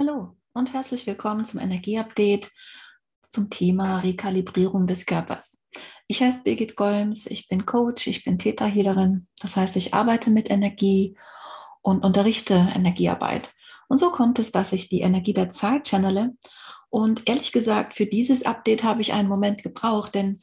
Hallo und herzlich willkommen zum Energieupdate zum Thema Rekalibrierung des Körpers. Ich heiße Birgit Golms, ich bin Coach, ich bin Theta-Healerin. Das heißt, ich arbeite mit Energie und unterrichte Energiearbeit. Und so kommt es, dass ich die Energie der Zeit channele. Und ehrlich gesagt, für dieses Update habe ich einen Moment gebraucht, denn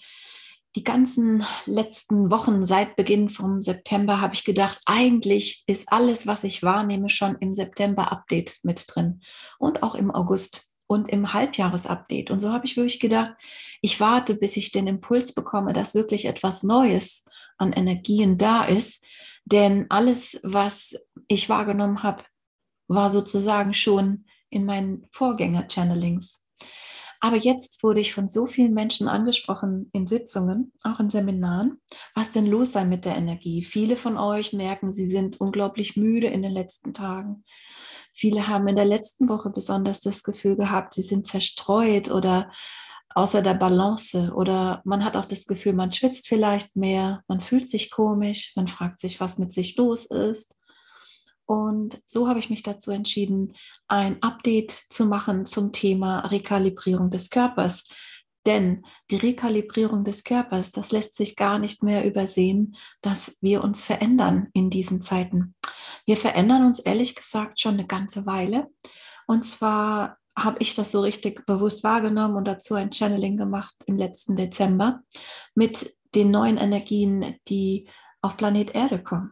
die ganzen letzten Wochen seit Beginn vom September habe ich gedacht, eigentlich ist alles, was ich wahrnehme, schon im September-Update mit drin und auch im August und im Halbjahresupdate. Und so habe ich wirklich gedacht, ich warte, bis ich den Impuls bekomme, dass wirklich etwas Neues an Energien da ist. Denn alles, was ich wahrgenommen habe, war sozusagen schon in meinen Vorgänger-Channelings. Aber jetzt wurde ich von so vielen Menschen angesprochen in Sitzungen, auch in Seminaren, was denn los sei mit der Energie. Viele von euch merken, sie sind unglaublich müde in den letzten Tagen. Viele haben in der letzten Woche besonders das Gefühl gehabt, sie sind zerstreut oder außer der Balance oder man hat auch das Gefühl, man schwitzt vielleicht mehr, man fühlt sich komisch, man fragt sich, was mit sich los ist. Und so habe ich mich dazu entschieden, ein Update zu machen zum Thema Rekalibrierung des Körpers. Denn die Rekalibrierung des Körpers, das lässt sich gar nicht mehr übersehen, dass wir uns verändern in diesen Zeiten. Wir verändern uns ehrlich gesagt schon eine ganze Weile. Und zwar habe ich das so richtig bewusst wahrgenommen und dazu ein Channeling gemacht im letzten Dezember mit den neuen Energien, die auf Planet Erde kommen.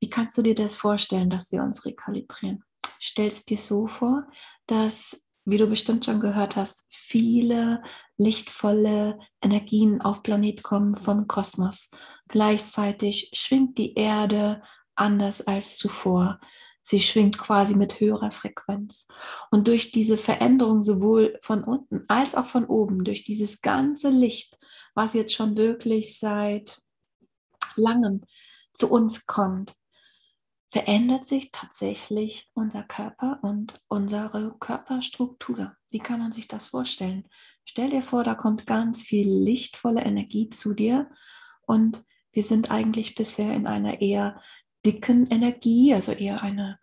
Wie kannst du dir das vorstellen, dass wir uns rekalibrieren? Stellst dir so vor, dass, wie du bestimmt schon gehört hast, viele lichtvolle Energien auf Planet kommen vom Kosmos. Gleichzeitig schwingt die Erde anders als zuvor. Sie schwingt quasi mit höherer Frequenz. Und durch diese Veränderung sowohl von unten als auch von oben, durch dieses ganze Licht, was jetzt schon wirklich seit langem zu uns kommt, verändert sich tatsächlich unser Körper und unsere Körperstruktur. Wie kann man sich das vorstellen? Stell dir vor, da kommt ganz viel lichtvolle Energie zu dir und wir sind eigentlich bisher in einer eher dicken Energie, also eher eine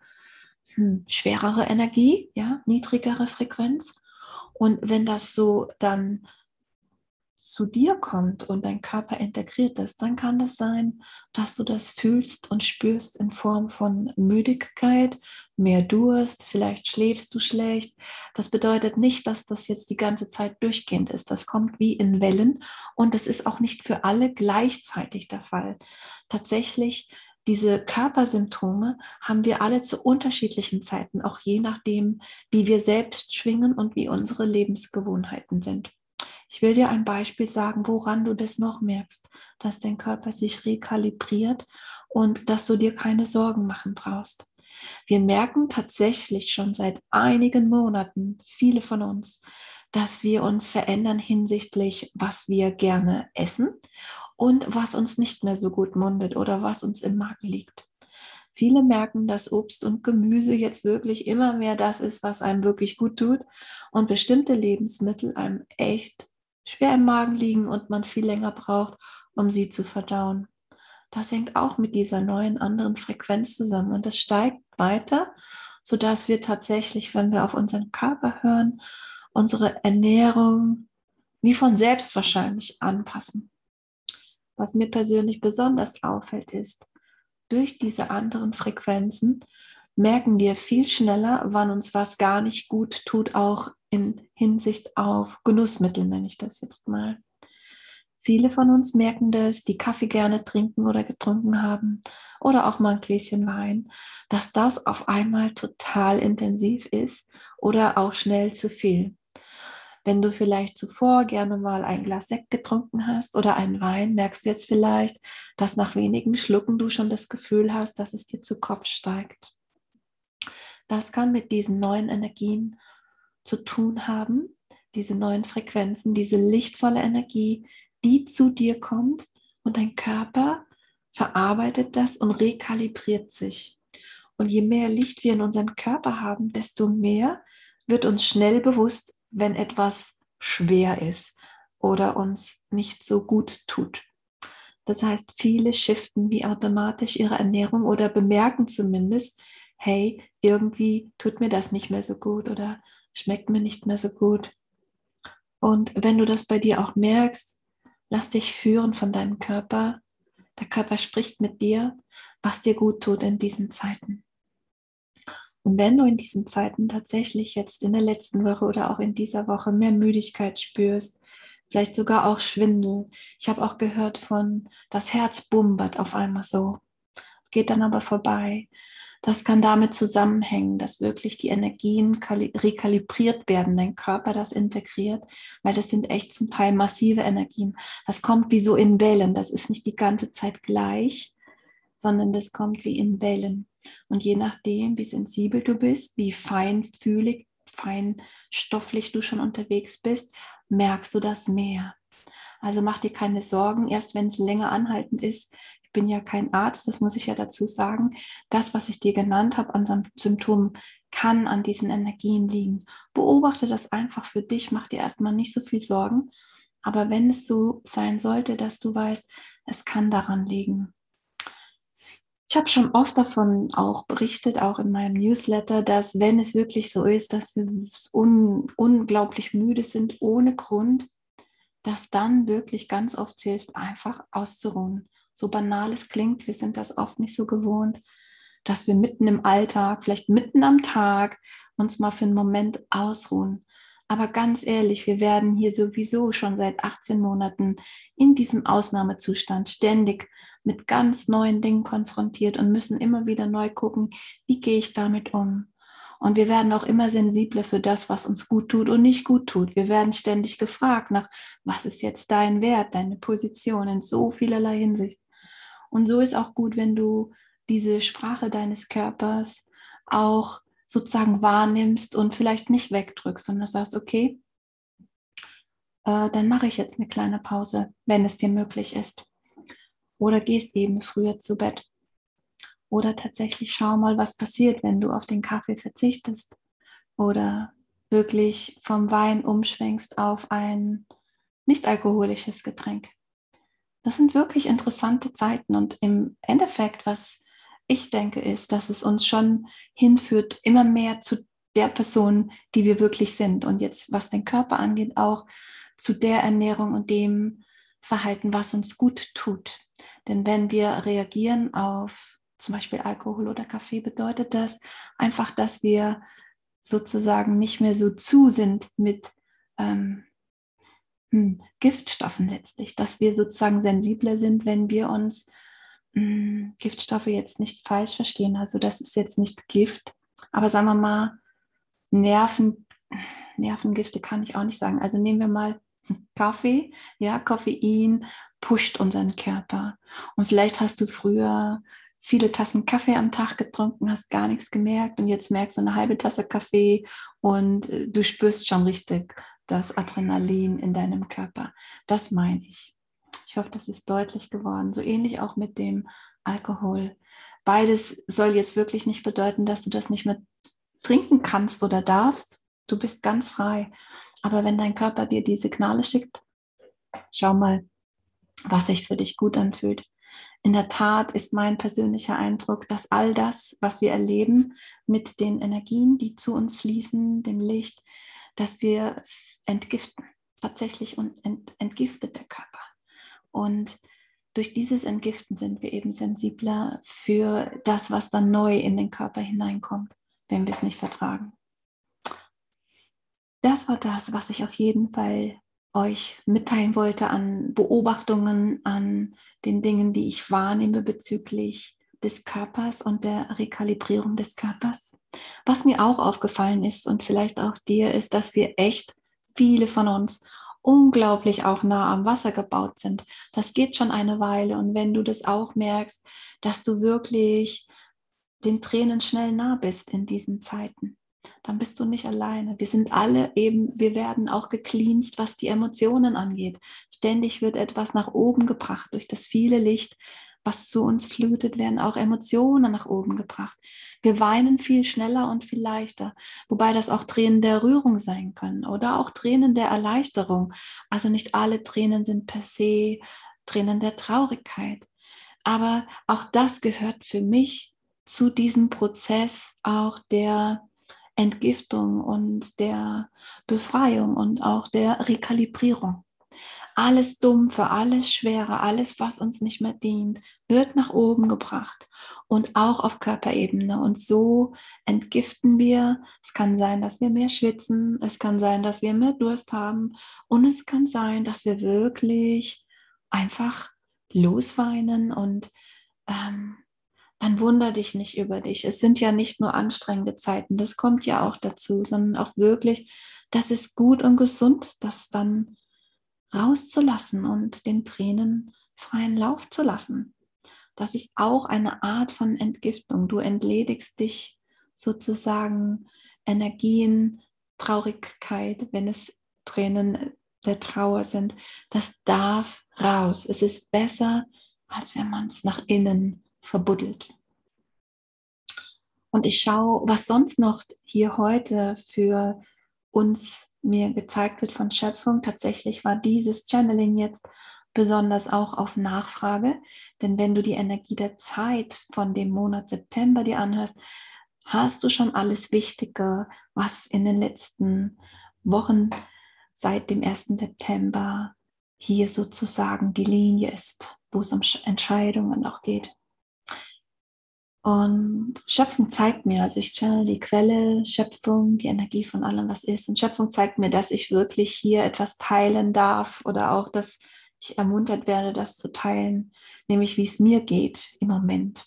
hm, schwerere Energie, ja, niedrigere Frequenz. Und wenn das so dann zu dir kommt und dein Körper integriert ist, dann kann es das sein, dass du das fühlst und spürst in Form von Müdigkeit, mehr Durst, vielleicht schläfst du schlecht. Das bedeutet nicht, dass das jetzt die ganze Zeit durchgehend ist. Das kommt wie in Wellen und das ist auch nicht für alle gleichzeitig der Fall. Tatsächlich diese Körpersymptome haben wir alle zu unterschiedlichen Zeiten, auch je nachdem, wie wir selbst schwingen und wie unsere Lebensgewohnheiten sind. Ich will dir ein Beispiel sagen, woran du das noch merkst, dass dein Körper sich rekalibriert und dass du dir keine Sorgen machen brauchst. Wir merken tatsächlich schon seit einigen Monaten, viele von uns, dass wir uns verändern hinsichtlich, was wir gerne essen und was uns nicht mehr so gut mundet oder was uns im Magen liegt. Viele merken, dass Obst und Gemüse jetzt wirklich immer mehr das ist, was einem wirklich gut tut und bestimmte Lebensmittel einem echt schwer im Magen liegen und man viel länger braucht, um sie zu verdauen. Das hängt auch mit dieser neuen anderen Frequenz zusammen und es steigt weiter, sodass wir tatsächlich, wenn wir auf unseren Körper hören, unsere Ernährung wie von selbst wahrscheinlich anpassen. Was mir persönlich besonders auffällt, ist, durch diese anderen Frequenzen merken wir viel schneller, wann uns was gar nicht gut tut, auch in Hinsicht auf Genussmittel, nenne ich das jetzt mal. Viele von uns merken das, die Kaffee gerne trinken oder getrunken haben oder auch mal ein Gläschen Wein, dass das auf einmal total intensiv ist oder auch schnell zu viel. Wenn du vielleicht zuvor gerne mal ein Glas Sekt getrunken hast oder einen Wein, merkst du jetzt vielleicht, dass nach wenigen Schlucken du schon das Gefühl hast, dass es dir zu Kopf steigt. Das kann mit diesen neuen Energien zu tun haben, diese neuen Frequenzen, diese lichtvolle Energie, die zu dir kommt und dein Körper verarbeitet das und rekalibriert sich. Und je mehr Licht wir in unserem Körper haben, desto mehr wird uns schnell bewusst, wenn etwas schwer ist oder uns nicht so gut tut. Das heißt, viele shiften wie automatisch ihre Ernährung oder bemerken zumindest, hey, irgendwie tut mir das nicht mehr so gut oder schmeckt mir nicht mehr so gut. Und wenn du das bei dir auch merkst, lass dich führen von deinem Körper. Der Körper spricht mit dir, was dir gut tut in diesen Zeiten. Und wenn du in diesen Zeiten tatsächlich jetzt in der letzten Woche oder auch in dieser Woche mehr Müdigkeit spürst, vielleicht sogar auch Schwindel. Ich habe auch gehört von, das Herz bumbert auf einmal so, geht dann aber vorbei. Das kann damit zusammenhängen, dass wirklich die Energien rekalibriert werden, dein Körper das integriert, weil das sind echt zum Teil massive Energien. Das kommt wie so in Wellen, das ist nicht die ganze Zeit gleich, sondern das kommt wie in Wellen. Und je nachdem, wie sensibel du bist, wie feinfühlig, feinstofflich du schon unterwegs bist, merkst du das mehr. Also mach dir keine Sorgen, erst wenn es länger anhaltend ist. Bin ja kein Arzt, das muss ich ja dazu sagen. Das, was ich dir genannt habe an Symptomen, kann an diesen Energien liegen. Beobachte das einfach für dich, mach dir erstmal nicht so viel Sorgen. Aber wenn es so sein sollte, dass du weißt, es kann daran liegen. Ich habe schon oft davon auch berichtet, auch in meinem Newsletter, dass wenn es wirklich so ist, dass wir un unglaublich müde sind ohne Grund, dass dann wirklich ganz oft hilft, einfach auszuruhen. So banal es klingt, wir sind das oft nicht so gewohnt, dass wir mitten im Alltag, vielleicht mitten am Tag, uns mal für einen Moment ausruhen. Aber ganz ehrlich, wir werden hier sowieso schon seit 18 Monaten in diesem Ausnahmezustand ständig mit ganz neuen Dingen konfrontiert und müssen immer wieder neu gucken, wie gehe ich damit um. Und wir werden auch immer sensibler für das, was uns gut tut und nicht gut tut. Wir werden ständig gefragt nach, was ist jetzt dein Wert, deine Position in so vielerlei Hinsicht. Und so ist auch gut, wenn du diese Sprache deines Körpers auch sozusagen wahrnimmst und vielleicht nicht wegdrückst, sondern sagst, okay, äh, dann mache ich jetzt eine kleine Pause, wenn es dir möglich ist. Oder gehst eben früher zu Bett. Oder tatsächlich schau mal, was passiert, wenn du auf den Kaffee verzichtest. Oder wirklich vom Wein umschwenkst auf ein nicht alkoholisches Getränk. Das sind wirklich interessante Zeiten und im Endeffekt, was ich denke, ist, dass es uns schon hinführt, immer mehr zu der Person, die wir wirklich sind. Und jetzt, was den Körper angeht, auch zu der Ernährung und dem Verhalten, was uns gut tut. Denn wenn wir reagieren auf zum Beispiel Alkohol oder Kaffee, bedeutet das einfach, dass wir sozusagen nicht mehr so zu sind mit ähm, hm, Giftstoffen letztlich, dass wir sozusagen sensibler sind, wenn wir uns hm, Giftstoffe jetzt nicht falsch verstehen. Also das ist jetzt nicht Gift, aber sagen wir mal, Nerven, Nervengifte kann ich auch nicht sagen. Also nehmen wir mal Kaffee, ja, Koffein pusht unseren Körper. Und vielleicht hast du früher viele Tassen Kaffee am Tag getrunken, hast gar nichts gemerkt und jetzt merkst du eine halbe Tasse Kaffee und äh, du spürst schon richtig das Adrenalin in deinem Körper. Das meine ich. Ich hoffe, das ist deutlich geworden. So ähnlich auch mit dem Alkohol. Beides soll jetzt wirklich nicht bedeuten, dass du das nicht mehr trinken kannst oder darfst. Du bist ganz frei. Aber wenn dein Körper dir die Signale schickt, schau mal, was sich für dich gut anfühlt. In der Tat ist mein persönlicher Eindruck, dass all das, was wir erleben mit den Energien, die zu uns fließen, dem Licht, dass wir entgiften. Tatsächlich und entgiftet der Körper. Und durch dieses Entgiften sind wir eben sensibler für das, was dann neu in den Körper hineinkommt, wenn wir es nicht vertragen. Das war das, was ich auf jeden Fall euch mitteilen wollte an Beobachtungen, an den Dingen, die ich wahrnehme bezüglich des Körpers und der Rekalibrierung des Körpers. Was mir auch aufgefallen ist und vielleicht auch dir, ist, dass wir echt viele von uns unglaublich auch nah am Wasser gebaut sind. Das geht schon eine Weile. Und wenn du das auch merkst, dass du wirklich den Tränen schnell nah bist in diesen Zeiten, dann bist du nicht alleine. Wir sind alle eben, wir werden auch gecleanst, was die Emotionen angeht. Ständig wird etwas nach oben gebracht durch das viele Licht, was zu uns flutet, werden auch Emotionen nach oben gebracht. Wir weinen viel schneller und viel leichter, wobei das auch Tränen der Rührung sein können oder auch Tränen der Erleichterung. Also nicht alle Tränen sind per se Tränen der Traurigkeit. Aber auch das gehört für mich zu diesem Prozess auch der Entgiftung und der Befreiung und auch der Rekalibrierung. Alles Dumpfe, alles Schwere, alles, was uns nicht mehr dient, wird nach oben gebracht und auch auf Körperebene. Und so entgiften wir. Es kann sein, dass wir mehr schwitzen, es kann sein, dass wir mehr Durst haben und es kann sein, dass wir wirklich einfach losweinen und ähm, dann wunder dich nicht über dich. Es sind ja nicht nur anstrengende Zeiten, das kommt ja auch dazu, sondern auch wirklich, das ist gut und gesund, das dann rauszulassen und den Tränen freien Lauf zu lassen. Das ist auch eine Art von Entgiftung. Du entledigst dich sozusagen Energien, Traurigkeit, wenn es Tränen der Trauer sind. Das darf raus. Es ist besser, als wenn man es nach innen verbuddelt. Und ich schaue, was sonst noch hier heute für uns mir gezeigt wird von Schöpfung. Tatsächlich war dieses Channeling jetzt besonders auch auf Nachfrage. Denn wenn du die Energie der Zeit von dem Monat September dir anhörst, hast du schon alles Wichtige, was in den letzten Wochen seit dem 1. September hier sozusagen die Linie ist, wo es um Entscheidungen auch geht. Und Schöpfung zeigt mir, also ich channel die Quelle, Schöpfung, die Energie von allem, was ist. Und Schöpfung zeigt mir, dass ich wirklich hier etwas teilen darf oder auch, dass ich ermuntert werde, das zu teilen, nämlich wie es mir geht im Moment.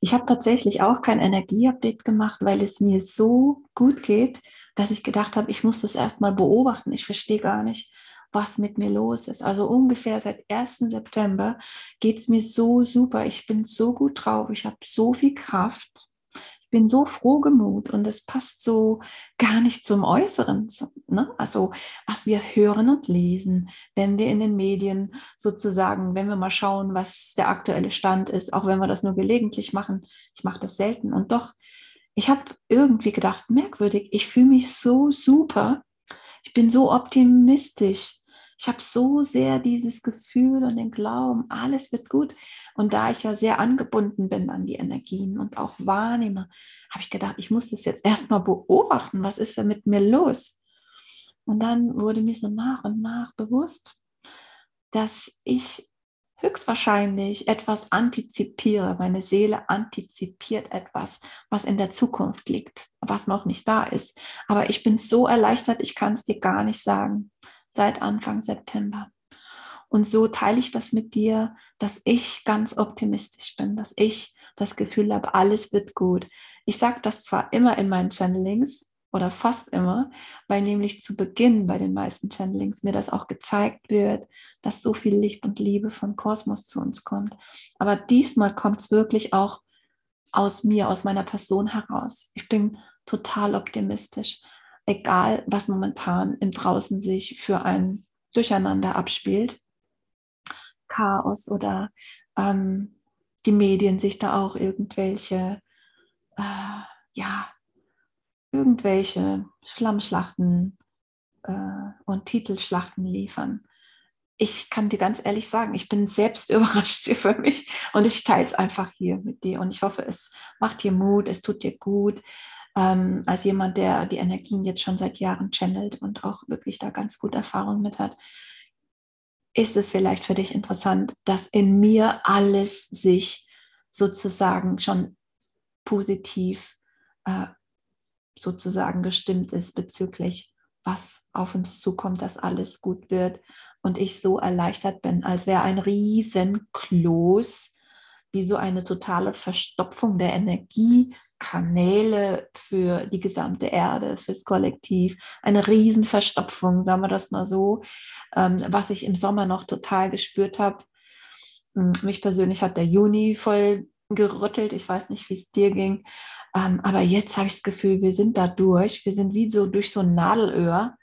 Ich habe tatsächlich auch kein Energieupdate gemacht, weil es mir so gut geht, dass ich gedacht habe, ich muss das erstmal beobachten. Ich verstehe gar nicht, was mit mir los ist. Also ungefähr seit 1. September geht es mir so super. Ich bin so gut drauf. Ich habe so viel Kraft. Ich bin so froh gemut und es passt so gar nicht zum Äußeren. Ne? Also was wir hören und lesen, wenn wir in den Medien sozusagen, wenn wir mal schauen, was der aktuelle Stand ist, auch wenn wir das nur gelegentlich machen. Ich mache das selten und doch, ich habe irgendwie gedacht, merkwürdig, ich fühle mich so super. Ich bin so optimistisch ich habe so sehr dieses Gefühl und den Glauben, alles wird gut. Und da ich ja sehr angebunden bin an die Energien und auch wahrnehme, habe ich gedacht, ich muss das jetzt erstmal beobachten, was ist da mit mir los? Und dann wurde mir so nach und nach bewusst, dass ich höchstwahrscheinlich etwas antizipiere. Meine Seele antizipiert etwas, was in der Zukunft liegt, was noch nicht da ist. Aber ich bin so erleichtert, ich kann es dir gar nicht sagen seit Anfang September. Und so teile ich das mit dir, dass ich ganz optimistisch bin, dass ich das Gefühl habe, alles wird gut. Ich sage das zwar immer in meinen Channelings oder fast immer, weil nämlich zu Beginn bei den meisten Channelings mir das auch gezeigt wird, dass so viel Licht und Liebe von Kosmos zu uns kommt. Aber diesmal kommt es wirklich auch aus mir, aus meiner Person heraus. Ich bin total optimistisch egal was momentan im Draußen sich für ein Durcheinander abspielt, Chaos oder ähm, die Medien sich da auch irgendwelche, äh, ja, irgendwelche Schlammschlachten äh, und Titelschlachten liefern. Ich kann dir ganz ehrlich sagen, ich bin selbst überrascht für mich und ich teile es einfach hier mit dir und ich hoffe, es macht dir Mut, es tut dir gut ähm, als jemand, der die Energien jetzt schon seit Jahren channelt und auch wirklich da ganz gut Erfahrung mit hat, ist es vielleicht für dich interessant, dass in mir alles sich sozusagen schon positiv äh, sozusagen gestimmt ist bezüglich, was auf uns zukommt, dass alles gut wird und ich so erleichtert bin, als wäre ein riesen Kloß, wie so eine totale Verstopfung der Energie Kanäle für die gesamte Erde, fürs Kollektiv. Eine Riesenverstopfung, sagen wir das mal so, ähm, was ich im Sommer noch total gespürt habe. Hm, mich persönlich hat der Juni voll gerüttelt. Ich weiß nicht, wie es dir ging. Ähm, aber jetzt habe ich das Gefühl, wir sind da durch. Wir sind wie so durch so ein Nadelöhr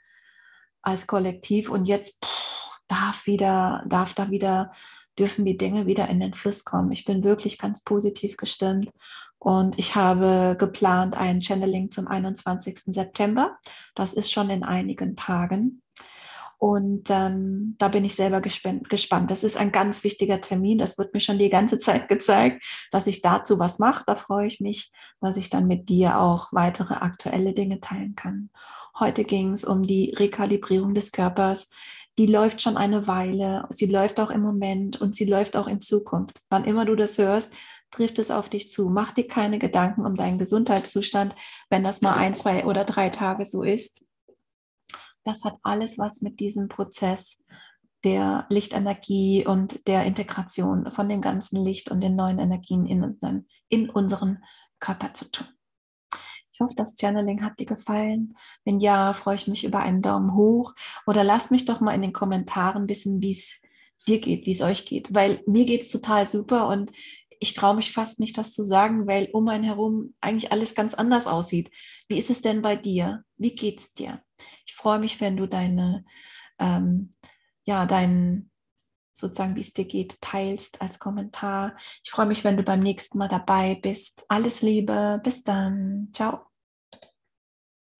als Kollektiv und jetzt pff, darf wieder, darf da wieder, dürfen die Dinge wieder in den Fluss kommen. Ich bin wirklich ganz positiv gestimmt und ich habe geplant ein Channeling zum 21. September. Das ist schon in einigen Tagen. Und ähm, da bin ich selber gespannt. Das ist ein ganz wichtiger Termin. Das wird mir schon die ganze Zeit gezeigt, dass ich dazu was mache. Da freue ich mich, dass ich dann mit dir auch weitere aktuelle Dinge teilen kann. Heute ging es um die Rekalibrierung des Körpers. Die läuft schon eine Weile. Sie läuft auch im Moment und sie läuft auch in Zukunft. Wann immer du das hörst, trifft es auf dich zu. Mach dir keine Gedanken um deinen Gesundheitszustand, wenn das mal ein, zwei oder drei Tage so ist das hat alles was mit diesem Prozess der Lichtenergie und der Integration von dem ganzen Licht und den neuen Energien in unseren, in unseren Körper zu tun. Ich hoffe, das Channeling hat dir gefallen. Wenn ja, freue ich mich über einen Daumen hoch oder lasst mich doch mal in den Kommentaren wissen, wie es dir geht, wie es euch geht, weil mir geht es total super und ich traue mich fast nicht, das zu sagen, weil um einen herum eigentlich alles ganz anders aussieht. Wie ist es denn bei dir? Wie geht es dir? Ich freue mich, wenn du deine, ähm, ja, deinen, sozusagen, wie es dir geht, teilst als Kommentar. Ich freue mich, wenn du beim nächsten Mal dabei bist. Alles Liebe, bis dann. Ciao.